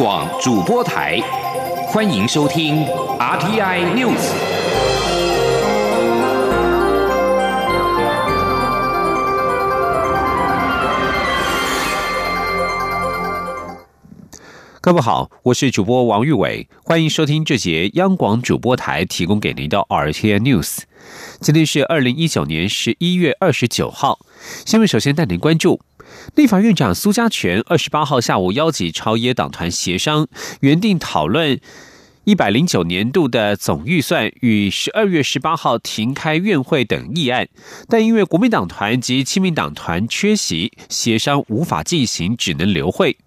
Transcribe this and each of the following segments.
广主播台，欢迎收听 RTI News。各位好，我是主播王玉伟，欢迎收听这节央广主播台提供给您的 RTI News。今天是二零一九年十一月二十九号，新闻首先带您关注。立法院长苏家全二十八号下午邀集朝野党团协商，原定讨论一百零九年度的总预算与十二月十八号停开院会等议案，但因为国民党团及亲民党团缺席，协商无法进行，只能留会。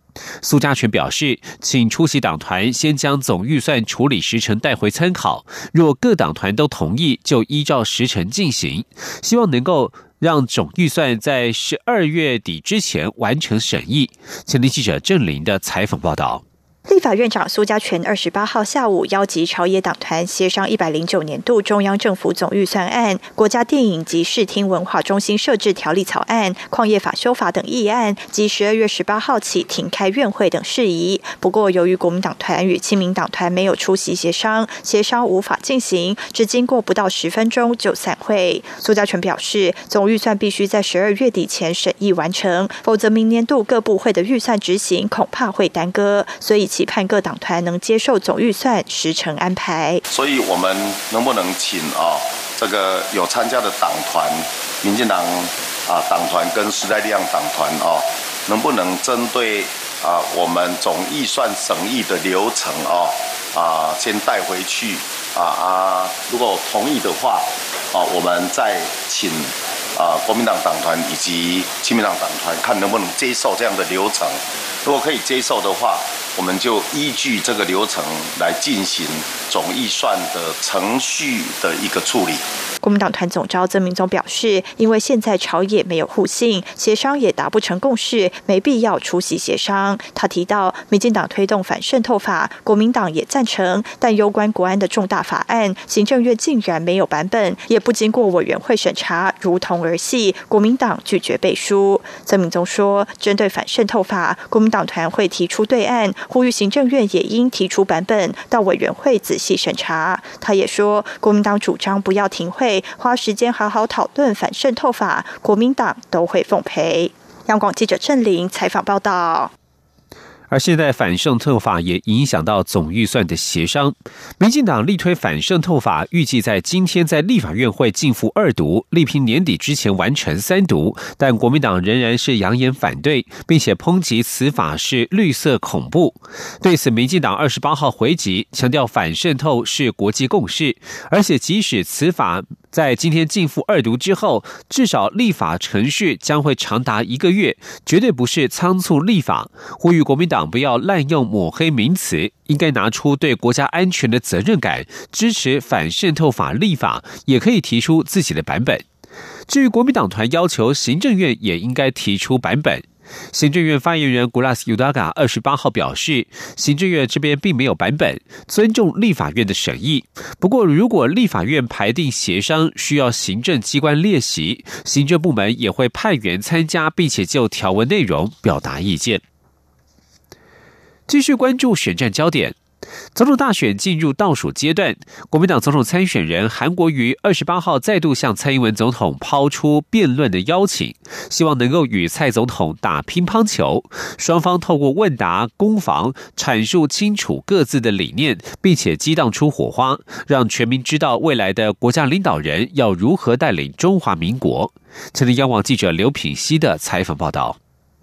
苏家全表示，请出席党团先将总预算处理时程带回参考，若各党团都同意，就依照时程进行，希望能够。让总预算在十二月底之前完成审议。前天记者郑林的采访报道。立法院长苏家全二十八号下午邀集朝野党团协商一百零九年度中央政府总预算案、国家电影及视听文化中心设置条例草案、矿业法修法等议案，及十二月十八号起停开院会等事宜。不过，由于国民党团与亲民党团没有出席协商，协商无法进行，只经过不到十分钟就散会。苏家全表示，总预算必须在十二月底前审议完成，否则明年度各部会的预算执行恐怕会耽搁，所以。期盼各党团能接受总预算时程安排，所以我们能不能请啊这个有参加的党团，民进党啊党团跟时代力量党团啊，能不能针对啊我们总预算审议的流程啊啊先带回去啊啊，如果同意的话啊，我们再请啊国民党党团以及亲民党党团看能不能接受这样的流程，如果可以接受的话。我们就依据这个流程来进行总预算的程序的一个处理。国民党团总召曾明宗表示，因为现在朝野没有互信，协商也达不成共识，没必要出席协商。他提到，民进党推动反渗透法，国民党也赞成，但攸关国安的重大法案，行政院竟然没有版本，也不经过委员会审查，如同儿戏，国民党拒绝背书。曾明宗说，针对反渗透法，国民党团会提出对案，呼吁行政院也应提出版本到委员会仔仔细审查。他也说，国民党主张不要停会。花时间好好讨论反渗透法，国民党都会奉陪。央广记者郑玲采访报道。而现在反渗透法也影响到总预算的协商。民进党力推反渗透法，预计在今天在立法院会进赴二读，力拼年底之前完成三读。但国民党仍然是扬言反对，并且抨击此法是绿色恐怖。对此，民进党二十八号回击，强调反渗透是国际共识，而且即使此法。在今天进赴二读之后，至少立法程序将会长达一个月，绝对不是仓促立法。呼吁国民党不要滥用抹黑名词，应该拿出对国家安全的责任感，支持反渗透法立法，也可以提出自己的版本。至于国民党团要求行政院也应该提出版本。行政院发言人古拉斯尤达嘎二十八号表示，行政院这边并没有版本，尊重立法院的审议。不过，如果立法院排定协商需要行政机关列席，行政部门也会派员参加，并且就条文内容表达意见。继续关注选战焦点。总统大选进入倒数阶段，国民党总统参选人韩国瑜二十八号再度向蔡英文总统抛出辩论的邀请，希望能够与蔡总统打乒乓球。双方透过问答攻防，阐述清楚各自的理念，并且激荡出火花，让全民知道未来的国家领导人要如何带领中华民国。前天央网记者刘品熙的采访报道。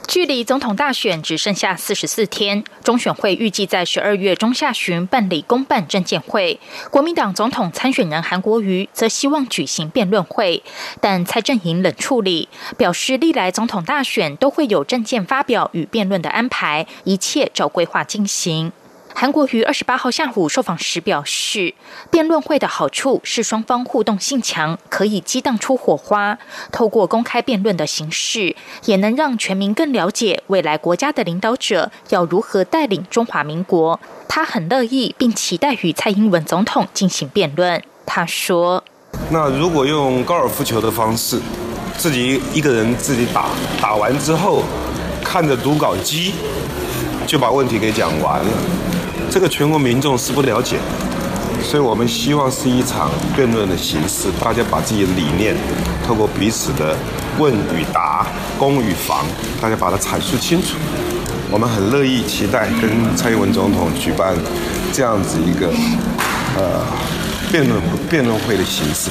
距离总统大选只剩下四十四天，中选会预计在十二月中下旬办理公办证件会。国民党总统参选人韩国瑜则希望举行辩论会，但蔡正营冷处理，表示历来总统大选都会有证件发表与辩论的安排，一切照规划进行。韩国瑜二十八号下午受访时表示，辩论会的好处是双方互动性强，可以激荡出火花。透过公开辩论的形式，也能让全民更了解未来国家的领导者要如何带领中华民国。他很乐意，并期待与蔡英文总统进行辩论。他说：“那如果用高尔夫球的方式，自己一个人自己打，打完之后看着读稿机。”就把问题给讲完了，这个全国民众是不了解。所以我们希望是一场辩论的形式，大家把自己的理念透过彼此的问与答、攻与防，大家把它阐述清楚。我们很乐意期待跟蔡英文总统举办这样子一个呃辩论辩论会的形式。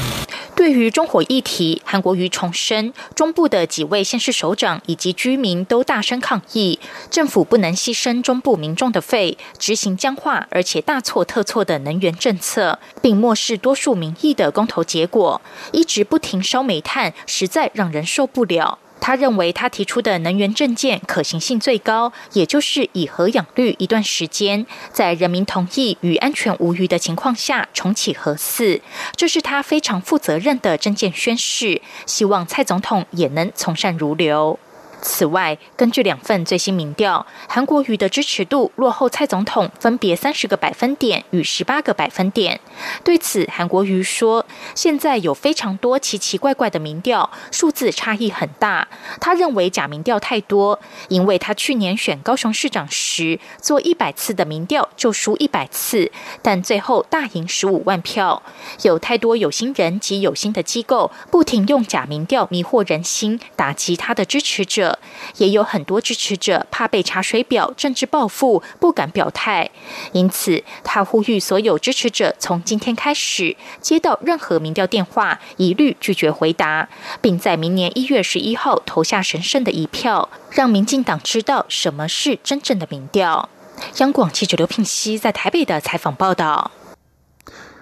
对于中火议题，韩国瑜重申，中部的几位县市首长以及居民都大声抗议，政府不能牺牲中部民众的肺，执行僵化而且大错特错的能源政策，并漠视多数民意的公投结果，一直不停烧煤炭，实在让人受不了。他认为，他提出的能源证件可行性最高，也就是以核养绿一段时间，在人民同意与安全无虞的情况下重启核四，这是他非常负责任的证件宣誓，希望蔡总统也能从善如流。此外，根据两份最新民调，韩国瑜的支持度落后蔡总统分别三十个百分点与十八个百分点。对此，韩国瑜说：“现在有非常多奇奇怪怪的民调，数字差异很大。他认为假民调太多，因为他去年选高雄市长时做一百次的民调就输一百次，但最后大赢十五万票。有太多有心人及有心的机构不停用假民调迷惑人心，打击他的支持者。”也有很多支持者怕被查水表、政治报复，不敢表态。因此，他呼吁所有支持者从今天开始，接到任何民调电话，一律拒绝回答，并在明年一月十一号投下神圣的一票，让民进党知道什么是真正的民调。央广记者刘聘熙在台北的采访报道。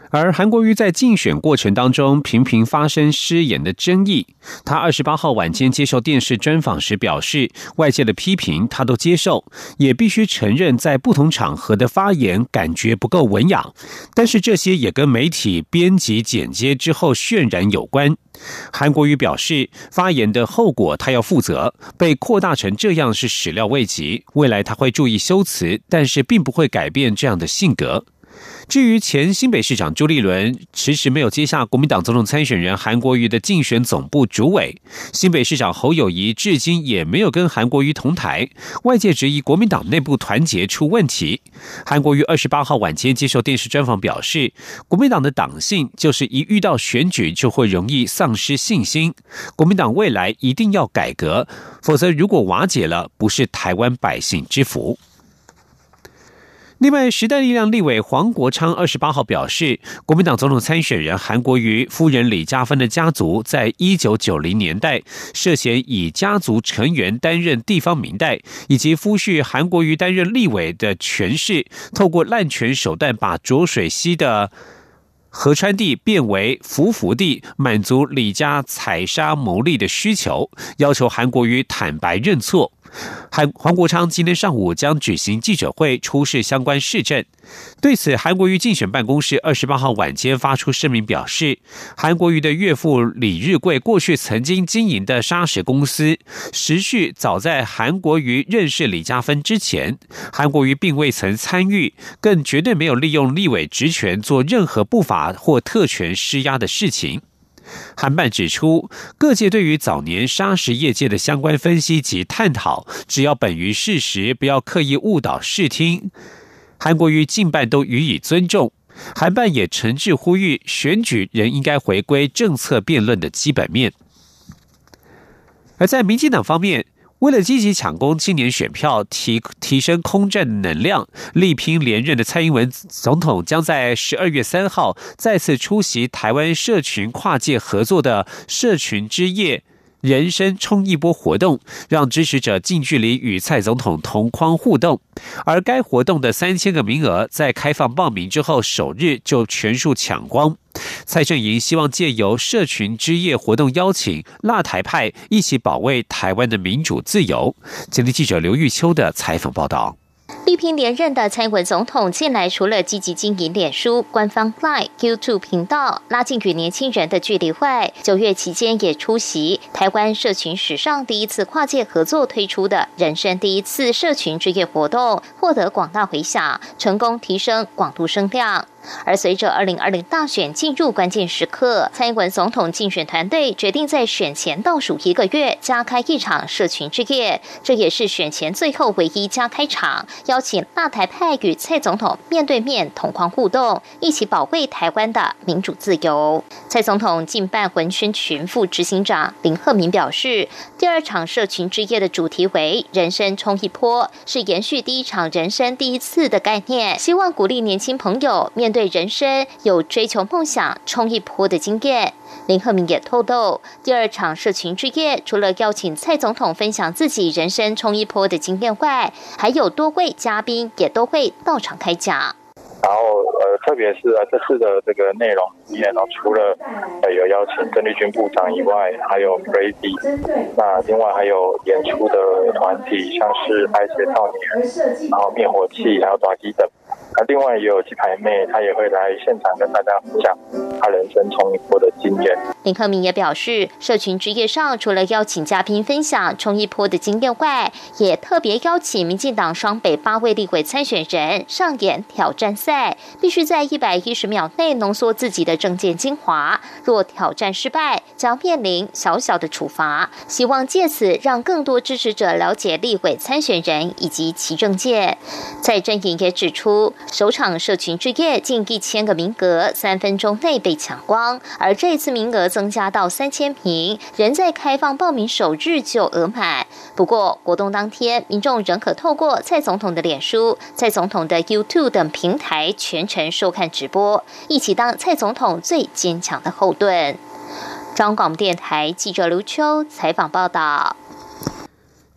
而韩国瑜在竞选过程当中频频发生失言的争议。他二十八号晚间接受电视专访时表示，外界的批评他都接受，也必须承认在不同场合的发言感觉不够文雅。但是这些也跟媒体编辑剪接之后渲染有关。韩国瑜表示，发言的后果他要负责，被扩大成这样是始料未及。未来他会注意修辞，但是并不会改变这样的性格。至于前新北市长朱立伦迟迟没有接下国民党总统参选人韩国瑜的竞选总部主委，新北市长侯友谊至今也没有跟韩国瑜同台，外界质疑国民党内部团结出问题。韩国瑜二十八号晚间接受电视专访表示，国民党的党性就是一遇到选举就会容易丧失信心，国民党未来一定要改革，否则如果瓦解了，不是台湾百姓之福。另外，时代力量立委黄国昌二十八号表示，国民党总统参选人韩国瑜夫人李嘉芬的家族，在一九九零年代涉嫌以家族成员担任地方民代，以及夫婿韩国瑜担任立委的权势，透过滥权手段把浊水溪的河川地变为浮浮地，满足李家采沙牟利的需求，要求韩国瑜坦白认错。韩黄国昌今天上午将举行记者会，出示相关市政。对此，韩国瑜竞选办公室二十八号晚间发出声明表示，韩国瑜的岳父李日贵过去曾经经营的砂石公司，时序早在韩国瑜认识李嘉芬之前，韩国瑜并未曾参与，更绝对没有利用立委职权做任何不法或特权施压的事情。韩办指出，各界对于早年砂石业界的相关分析及探讨，只要本于事实，不要刻意误导视听。韩国瑜近半都予以尊重，韩办也诚挚呼吁，选举人应该回归政策辩论的基本面。而在民进党方面。为了积极抢攻青年选票，提提升空战能量，力拼连任的蔡英文总统将在十二月三号再次出席台湾社群跨界合作的社群之夜。人生冲一波活动，让支持者近距离与蔡总统同框互动。而该活动的三千个名额在开放报名之后首日就全数抢光。蔡正营希望借由社群之夜活动，邀请辣台派一起保卫台湾的民主自由。今天记者刘玉秋的采访报道。力拼连任的蔡英文总统，近来除了积极经营脸书官方 Line、YouTube 频道，拉近与年轻人的距离外，九月期间也出席台湾社群史上第一次跨界合作推出的人生第一次社群之夜活动，获得广大回响，成功提升广度声量。而随着二零二零大选进入关键时刻，蔡英文总统竞选团队决定在选前倒数一个月加开一场社群之夜，这也是选前最后唯一加开场，邀邀请大台派与蔡总统面对面同框互动，一起保卫台湾的民主自由。蔡总统近办文宣群副执行长林鹤明表示，第二场社群之夜的主题为“人生冲一波”，是延续第一场“人生第一次”的概念，希望鼓励年轻朋友面对人生有追求梦想、冲一波的经验。林鹤明也透露，第二场社群之夜除了邀请蔡总统分享自己人生冲一波的经验外，还有多位嘉宾也都会到场开讲。然后呃，特别是啊，这次的这个内容里面呢，除了呃有邀请郑丽君部长以外，还有 Brady，那另外还有演出的团体，像是爱学少年，然后灭火器，还有爪机等。那另外也有鸡排妹，她也会来现场跟大家分享她人生冲一波的经验。林克明也表示，社群之夜上除了邀请嘉宾分享冲一波的经验外，也特别邀请民进党双北八位立委参选人上演挑战赛，必须在一百一十秒内浓缩自己的政见精华。若挑战失败，将面临小小的处罚。希望借此让更多支持者了解立委参选人以及其政见。蔡正颖也指出。首场社群之夜近一千个名额，三分钟内被抢光，而这次名额增加到三千名，仍在开放报名首日就额满。不过活动当天，民众仍可透过蔡总统的脸书、蔡总统的 YouTube 等平台全程收看直播，一起当蔡总统最坚强的后盾。中广电台记者卢秋采访报道。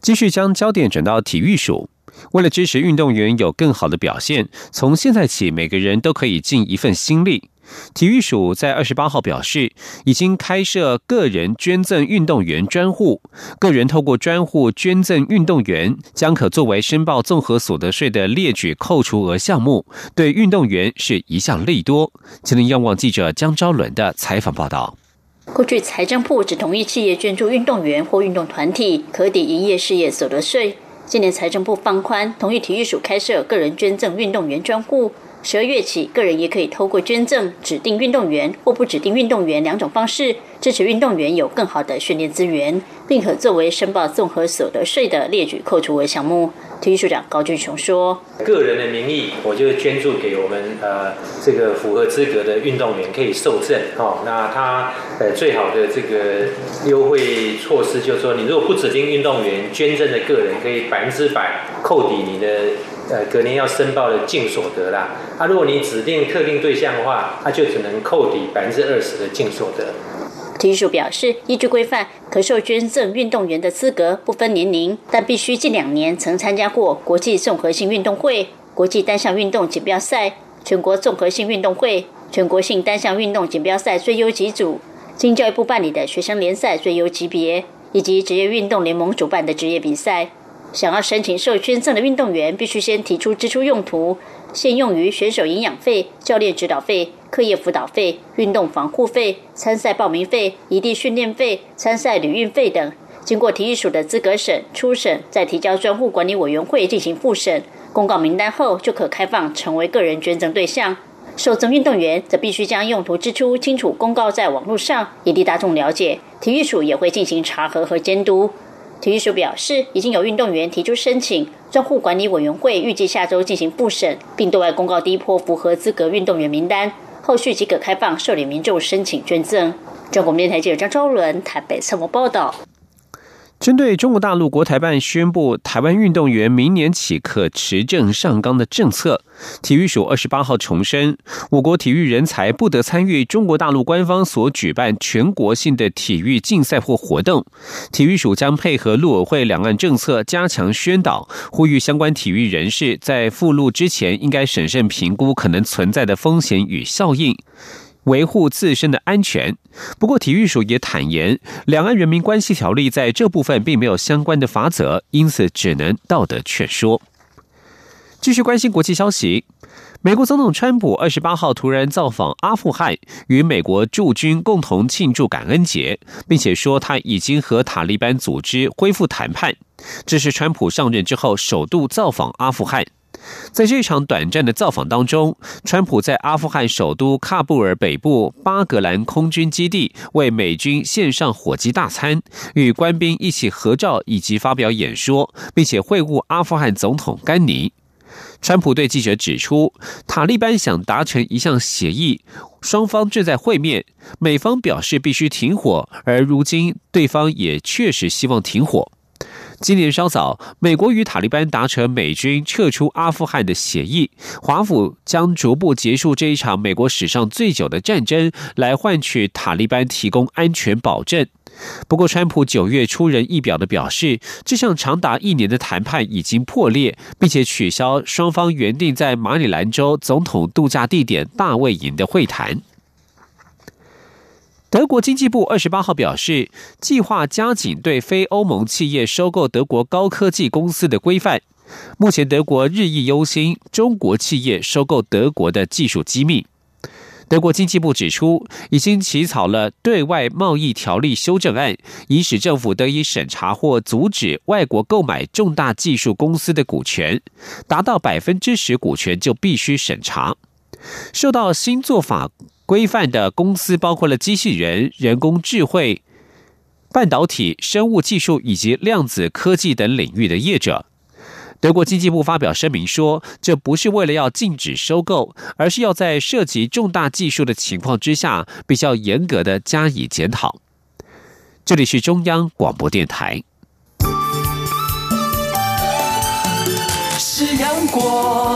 继续将焦点转到体育署。为了支持运动员有更好的表现，从现在起每个人都可以尽一份心力。体育署在二十八号表示，已经开设个人捐赠运动员专户，个人透过专户捐赠运动员，将可作为申报综合所得税的列举扣除额项目，对运动员是一项利多。吉林央网记者江昭伦的采访报道。过去财政部只同意企业捐助运动员或运动团体，可抵营业事业所得税。今年财政部放宽，同意体育署开设个人捐赠运动员专户。十二月起，个人也可以透过捐赠指定运动员或不指定运动员两种方式，支持运动员有更好的训练资源，并可作为申报综合所得税的列举扣除额项目。体育署长高俊雄说：“个人的名义，我就捐助给我们呃这个符合资格的运动员可以受赠哦。那他呃最好的这个优惠措施就是说，你如果不指定运动员捐赠的个人，可以百分之百扣抵你的呃隔年要申报的净所得啦。啊，如果你指定特定对象的话，他就只能扣抵百分之二十的净所得。”体育署表示，依据规范，可受捐赠运动员的资格不分年龄，但必须近两年曾参加过国际综合性运动会、国际单项运动锦标赛、全国综合性运动会、全国性单项运动锦标赛最优级组、经教育部办理的学生联赛最优级别，以及职业运动联盟主办的职业比赛。想要申请受捐赠的运动员，必须先提出支出用途，现用于选手营养费、教练指导费。课业辅导费、运动防护费、参赛报名费、异地训练费、参赛旅运费等，经过体育署的资格审、初审，再提交专户管理委员会进行复审，公告名单后，就可开放成为个人捐赠对象。受赠运动员则必须将用途支出清楚公告在网络上，以利大众了解。体育署也会进行查核和监督。体育署表示，已经有运动员提出申请，专户管理委员会预计下周进行复审，并对外公告第一波符合资格运动员名单。后续即可开放受理民众申请捐赠。中国电台记者张昭伦台北采访报道。针对中国大陆国台办宣布台湾运动员明年起可持证上岗的政策，体育署二十八号重申，我国体育人才不得参与中国大陆官方所举办全国性的体育竞赛或活动。体育署将配合陆委会两岸政策，加强宣导，呼吁相关体育人士在赴陆之前应该审慎评估可能存在的风险与效应。维护自身的安全。不过，体育署也坦言，两岸人民关系条例在这部分并没有相关的法则，因此只能道德劝说。继续关心国际消息，美国总统川普二十八号突然造访阿富汗，与美国驻军共同庆祝感恩节，并且说他已经和塔利班组织恢复谈判。这是川普上任之后首度造访阿富汗。在这场短暂的造访当中，川普在阿富汗首都喀布尔北部巴格兰空军基地为美军献上火鸡大餐，与官兵一起合照以及发表演说，并且会晤阿富汗总统甘尼。川普对记者指出，塔利班想达成一项协议，双方正在会面，美方表示必须停火，而如今对方也确实希望停火。今年稍早，美国与塔利班达成美军撤出阿富汗的协议，华府将逐步结束这一场美国史上最久的战争，来换取塔利班提供安全保证。不过，川普九月出人意表的表示，这项长达一年的谈判已经破裂，并且取消双方原定在马里兰州总统度假地点大卫营的会谈。德国经济部二十八号表示，计划加紧对非欧盟企业收购德国高科技公司的规范。目前，德国日益忧心中国企业收购德国的技术机密。德国经济部指出，已经起草了对外贸易条例修正案，以使政府得以审查或阻止外国购买重大技术公司的股权，达到百分之十股权就必须审查。受到新做法。规范的公司包括了机器人、人工智慧、半导体、生物技术以及量子科技等领域的业者。德国经济部发表声明说，这不是为了要禁止收购，而是要在涉及重大技术的情况之下，比较严格的加以检讨。这里是中央广播电台。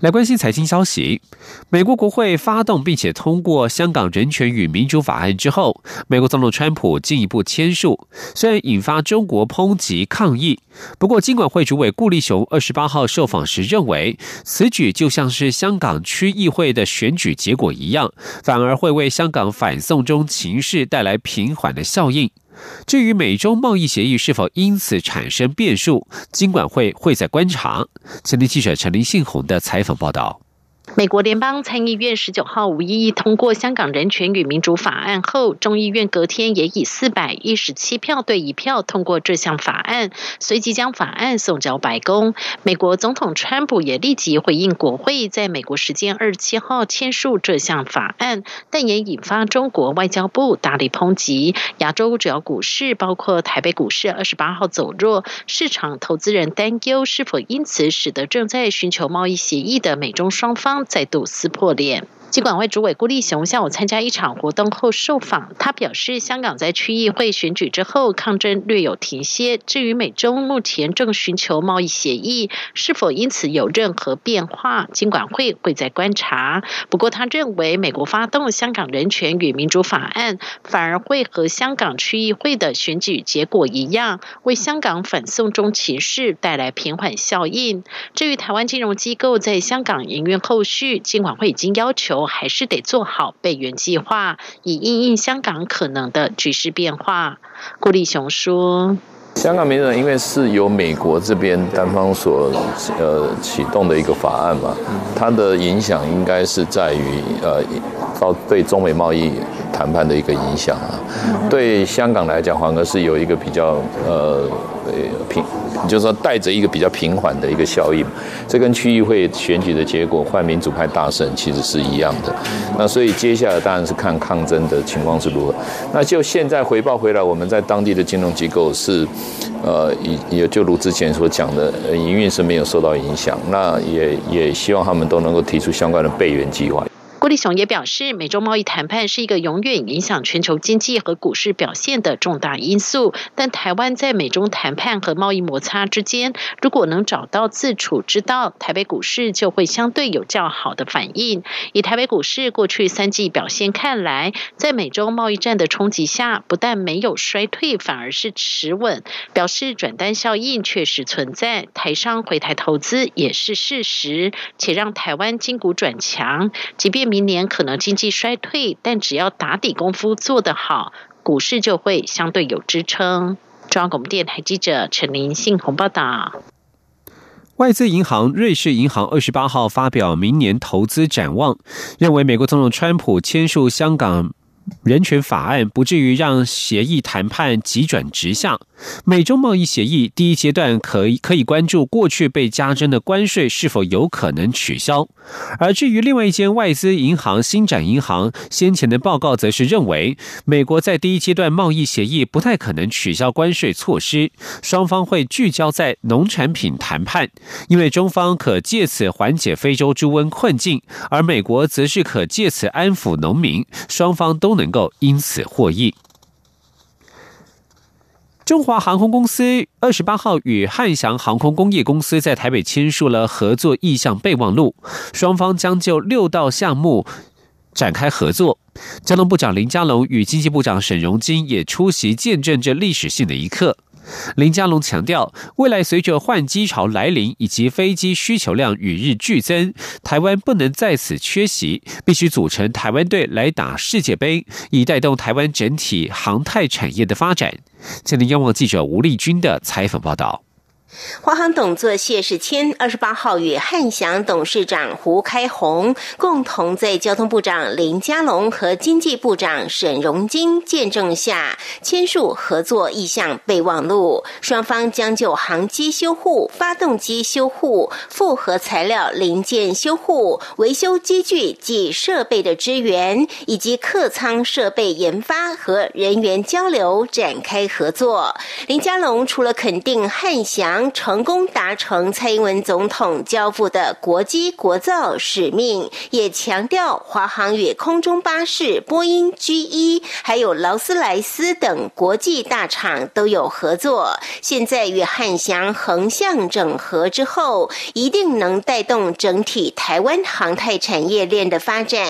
来关心财经消息。美国国会发动并且通过《香港人权与民主法案》之后，美国总统川普进一步签署，虽然引发中国抨击抗议，不过金管会主委顾立雄二十八号受访时认为，此举就像是香港区议会的选举结果一样，反而会为香港反送中情势带来平缓的效应。至于美中贸易协议是否因此产生变数，金管会会在观察。前天记者陈林信宏的采访报道。美国联邦参议院十九号无异议通过《香港人权与民主法案》后，众议院隔天也以四百一十七票对一票通过这项法案，随即将法案送交白宫。美国总统川普也立即回应国会在美国时间二十七号签署这项法案，但也引发中国外交部大力抨击。亚洲主要股市，包括台北股市，二十八号走弱，市场投资人担忧是否因此使得正在寻求贸易协议的美中双方。再度撕破脸。尽管会主委顾立雄下午参加一场活动后受访，他表示，香港在区议会选举之后抗争略有停歇。至于美中目前正寻求贸易协议，是否因此有任何变化，尽管会会在观察。不过，他认为美国发动香港人权与民主法案，反而会和香港区议会的选举结果一样，为香港反送中情势带来平缓效应。至于台湾金融机构在香港营运后续，尽管会已经要求。还是得做好备援计划，以应应香港可能的局势变化。顾立雄说：“香港民主因为是由美国这边单方所呃启动的一个法案嘛，它的影响应该是在于呃到对中美贸易谈判的一个影响啊。对香港来讲，反而是有一个比较呃”就是说，带着一个比较平缓的一个效应，这跟区议会选举的结果换民主派大胜其实是一样的。那所以接下来当然是看抗争的情况是如何。那就现在回报回来，我们在当地的金融机构是，呃，也也就如之前所讲的，营运是没有受到影响。那也也希望他们都能够提出相关的备援计划。郭立雄也表示，美中贸易谈判是一个永远影响全球经济和股市表现的重大因素。但台湾在美中谈判和贸易摩擦之间，如果能找到自处之道，台北股市就会相对有较好的反应。以台北股市过去三季表现看来，在美中贸易战的冲击下，不但没有衰退，反而是持稳，表示转单效应确实存在，台商回台投资也是事实，且让台湾金股转强，即便。明年可能经济衰退，但只要打底功夫做得好，股市就会相对有支撑。中央广播电台记者陈林信鸿报道。外资银行瑞士银行二十八号发表明年投资展望，认为美国总统川普签署香港人权法案不至于让协议谈判急转直下。美中贸易协议第一阶段可以可以关注过去被加征的关税是否有可能取消，而至于另外一间外资银行新展银行先前的报告，则是认为美国在第一阶段贸易协议不太可能取消关税措施，双方会聚焦在农产品谈判，因为中方可借此缓解非洲猪瘟困境，而美国则是可借此安抚农民，双方都能够因此获益。中华航空公司二十八号与汉翔航空工业公司在台北签署了合作意向备忘录，双方将就六道项目展开合作。交通部长林佳龙与经济部长沈荣金也出席，见证这历史性的一刻。林佳龙强调，未来随着换机潮来临以及飞机需求量与日俱增，台湾不能在此缺席，必须组成台湾队来打世界杯，以带动台湾整体航太产业的发展。今天，央望记者吴丽君的采访报道。华航董座谢世谦二十八号与汉翔董事长胡开宏共同在交通部长林佳龙和经济部长沈荣金见证下签署合作意向备忘录，双方将就航机修护、发动机修护、复合材料零件修护、维修机具及设备的支援，以及客舱设备研发和人员交流展开合作。林佳龙除了肯定汉翔。成功达成蔡英文总统交付的国机国造使命，也强调华航与空中巴士、波音、G1，还有劳斯莱斯等国际大厂都有合作。现在与汉翔横向整合之后，一定能带动整体台湾航太产业链的发展。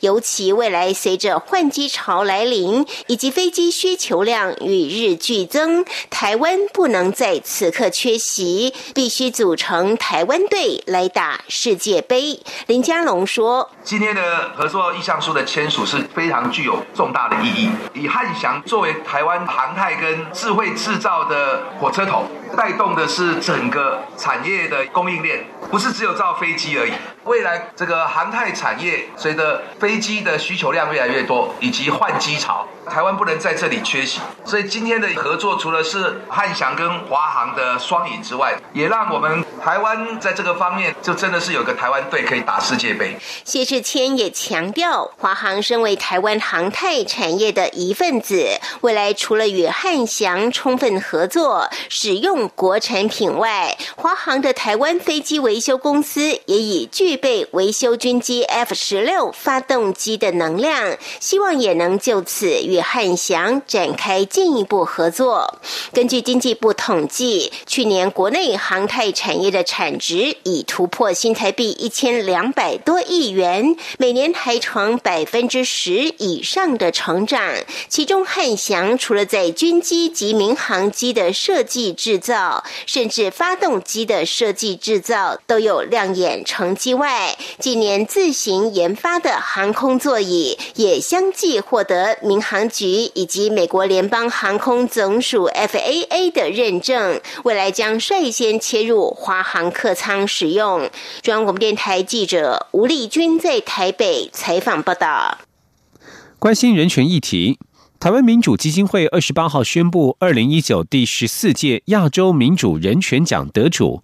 尤其未来随着换机潮来临，以及飞机需求量与日俱增，台湾不能在此刻缺。学习必须组成台湾队来打世界杯。林佳龙说：“今天的合作意向书的签署是非常具有重大的意义。以汉翔作为台湾航太跟智慧制造的火车头，带动的是整个产业的供应链，不是只有造飞机而已。未来这个航太产业随着飞机的需求量越来越多，以及换机潮。”台湾不能在这里缺席，所以今天的合作除了是汉翔跟华航的双赢之外，也让我们台湾在这个方面就真的是有个台湾队可以打世界杯。谢志谦也强调，华航身为台湾航太产业的一份子，未来除了与汉翔充分合作使用国产品外，华航的台湾飞机维修公司也已具备维修军机 F 十六发动机的能量，希望也能就此。与汉翔展开进一步合作。根据经济部统计，去年国内航太产业的产值已突破新台币一千两百多亿元，每年还呈百分之十以上的成长。其中，汉翔除了在军机及民航机的设计制造，甚至发动机的设计制造都有亮眼成绩外，近年自行研发的航空座椅也相继获得民航。局以及美国联邦航空总署 FAA 的认证，未来将率先切入华航客舱使用。中央广播电台记者吴丽君在台北采访报道。关心人权议题，台湾民主基金会二十八号宣布，二零一九第十四届亚洲民主人权奖得主。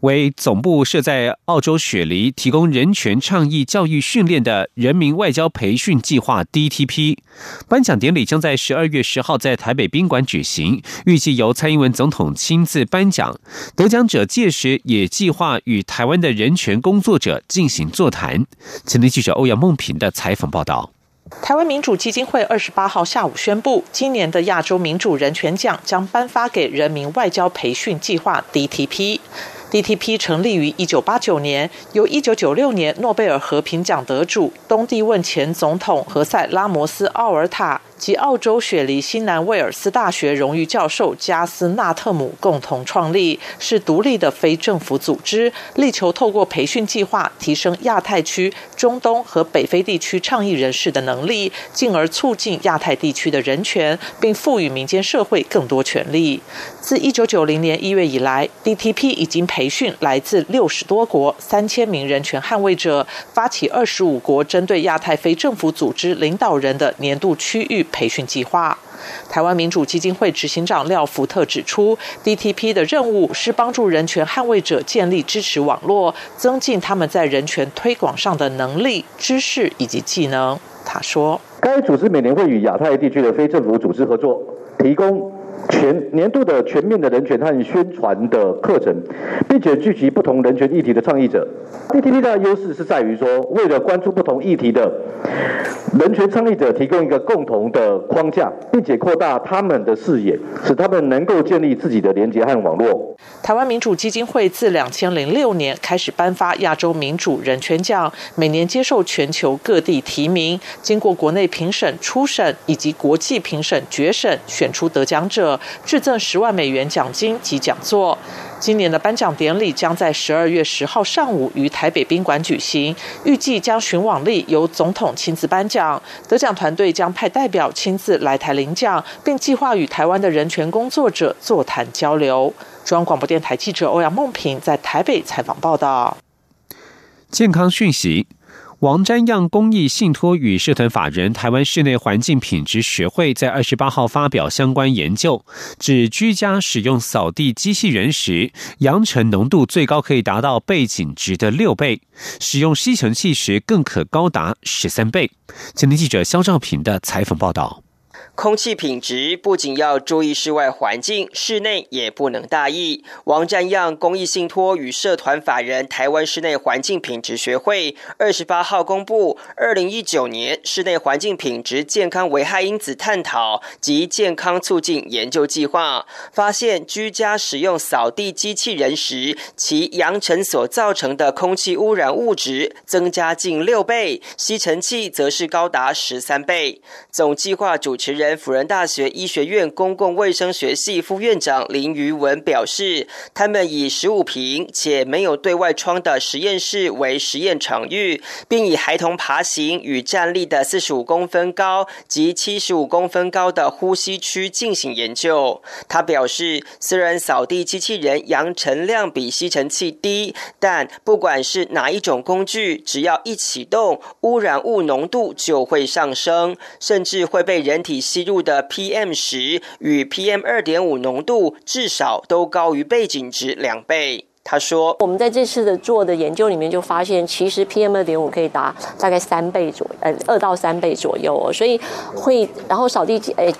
为总部设在澳洲雪梨，提供人权倡议教育训练的人民外交培训计划 （DTP） 颁奖典礼将在十二月十号在台北宾馆举行，预计由蔡英文总统亲自颁奖。得奖者届时也计划与台湾的人权工作者进行座谈。前天记者欧阳梦平的采访报道：台湾民主基金会二十八号下午宣布，今年的亚洲民主人权奖将颁发给人民外交培训计划 （DTP）。DTP 成立于一九八九年，由一九九六年诺贝尔和平奖得主东帝汶前总统何塞拉摩斯奥尔塔。及澳洲雪梨新南威尔斯大学荣誉教授加斯纳特姆共同创立，是独立的非政府组织，力求透过培训计划提升亚太区、中东和北非地区倡议人士的能力，进而促进亚太地区的人权，并赋予民间社会更多权利。自一九九零年一月以来，DTP 已经培训来自六十多国三千名人权捍卫者，发起二十五国针对亚太非政府组织领导人的年度区域。培训计划。台湾民主基金会执行长廖福特指出，DTP 的任务是帮助人权捍卫者建立支持网络，增进他们在人权推广上的能力、知识以及技能。他说：“该组织每年会与亚太地区的非政府组织合作，提供。”全年度的全面的人权和宣传的课程，并且聚集不同人权议题的倡议者。DTP 的优势是在于说，为了关注不同议题的人权倡议者，提供一个共同的框架，并且扩大他们的视野，使他们能够建立自己的连接和网络。台湾民主基金会自两千零六年开始颁发亚洲民主人权奖，每年接受全球各地提名，经过国内评审、初审以及国际评审决审，选出得奖者。致赠十万美元奖金及讲座。今年的颁奖典礼将在十二月十号上午于台北宾馆举行，预计将寻往例由总统亲自颁奖，得奖团队将派代表亲自来台领奖，并计划与台湾的人权工作者座谈交流。中央广播电台记者欧阳梦平在台北采访报道。健康讯息。王瞻样公益信托与社团法人台湾室内环境品质学会在二十八号发表相关研究，指居家使用扫地机器人时，扬尘浓度最高可以达到背景值的六倍，使用吸尘器时更可高达十三倍。今天记者肖兆平的采访报道。空气品质不仅要注意室外环境，室内也不能大意。王占样公益信托与社团法人台湾室内环境品质学会二十八号公布二零一九年室内环境品质健康危害因子探讨及健康促进研究计划，发现居家使用扫地机器人时，其扬尘所造成的空气污染物质增加近六倍，吸尘器则是高达十三倍。总计划主持人。辅仁大学医学院公共卫生学系副院长林余文表示，他们以十五平且没有对外窗的实验室为实验场域，并以孩童爬行与站立的四十五公分高及七十五公分高的呼吸区进行研究。他表示，虽然扫地机器人扬尘量比吸尘器低，但不管是哪一种工具，只要一启动，污染物浓度就会上升，甚至会被人体吸。吸入的 PM 十与 PM 二点五浓度至少都高于背景值两倍。他说：“我们在这次的做的研究里面就发现，其实 PM 二点五可以达大概三倍左，呃，二到三倍左右哦。所以会，然后扫地机，诶，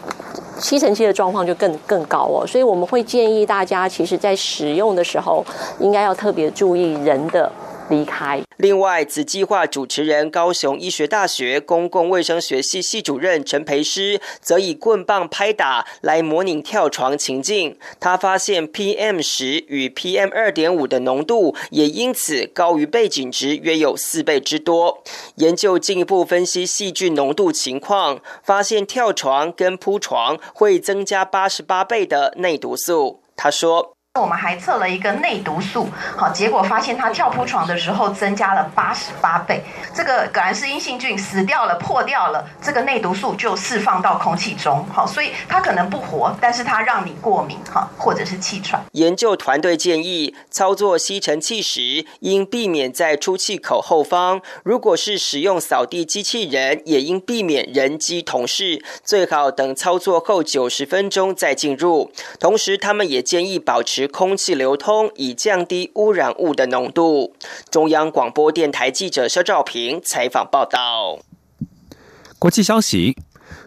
吸尘器的状况就更更高哦。所以我们会建议大家，其实在使用的时候，应该要特别注意人的。”离开。另外，此计划主持人高雄医学大学公共卫生学系系主任陈培师，则以棍棒拍打来模拟跳床情境。他发现 PM 十与 PM 二点五的浓度也因此高于背景值约有四倍之多。研究进一步分析细菌浓度情况，发现跳床跟铺床会增加八十八倍的内毒素。他说。我们还测了一个内毒素，好，结果发现它跳铺床的时候增加了八十八倍。这个革兰氏阴性菌死掉了、破掉了，这个内毒素就释放到空气中，好，所以它可能不活，但是它让你过敏，哈，或者是气喘。研究团队建议，操作吸尘器时应避免在出气口后方；如果是使用扫地机器人，也应避免人机同事，最好等操作后九十分钟再进入。同时，他们也建议保持。空气流通，以降低污染物的浓度。中央广播电台记者肖兆平采访报道。国际消息：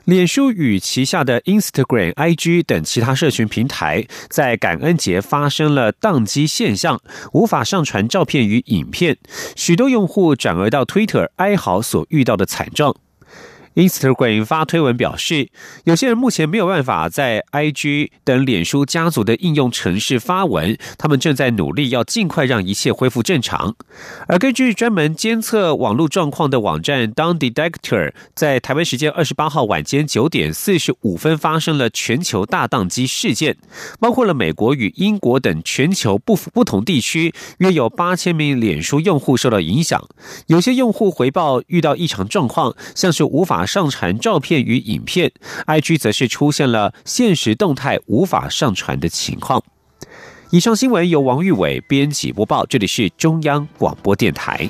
脸书与旗下的 Instagram、IG 等其他社群平台，在感恩节发生了宕机现象，无法上传照片与影片，许多用户转而到 Twitter 哀嚎所遇到的惨状。Instagram 发推文表示，有些人目前没有办法在 IG 等脸书家族的应用程式发文，他们正在努力要尽快让一切恢复正常。而根据专门监测网络状况的网站 Down Detector，在台湾时间二十八号晚间九点四十五分发生了全球大宕机事件，包括了美国与英国等全球不不同地区，约有八千名脸书用户受到影响。有些用户回报遇到异常状况，像是无法上传照片与影片，IG 则是出现了现实动态无法上传的情况。以上新闻由王玉伟编辑播报，这里是中央广播电台。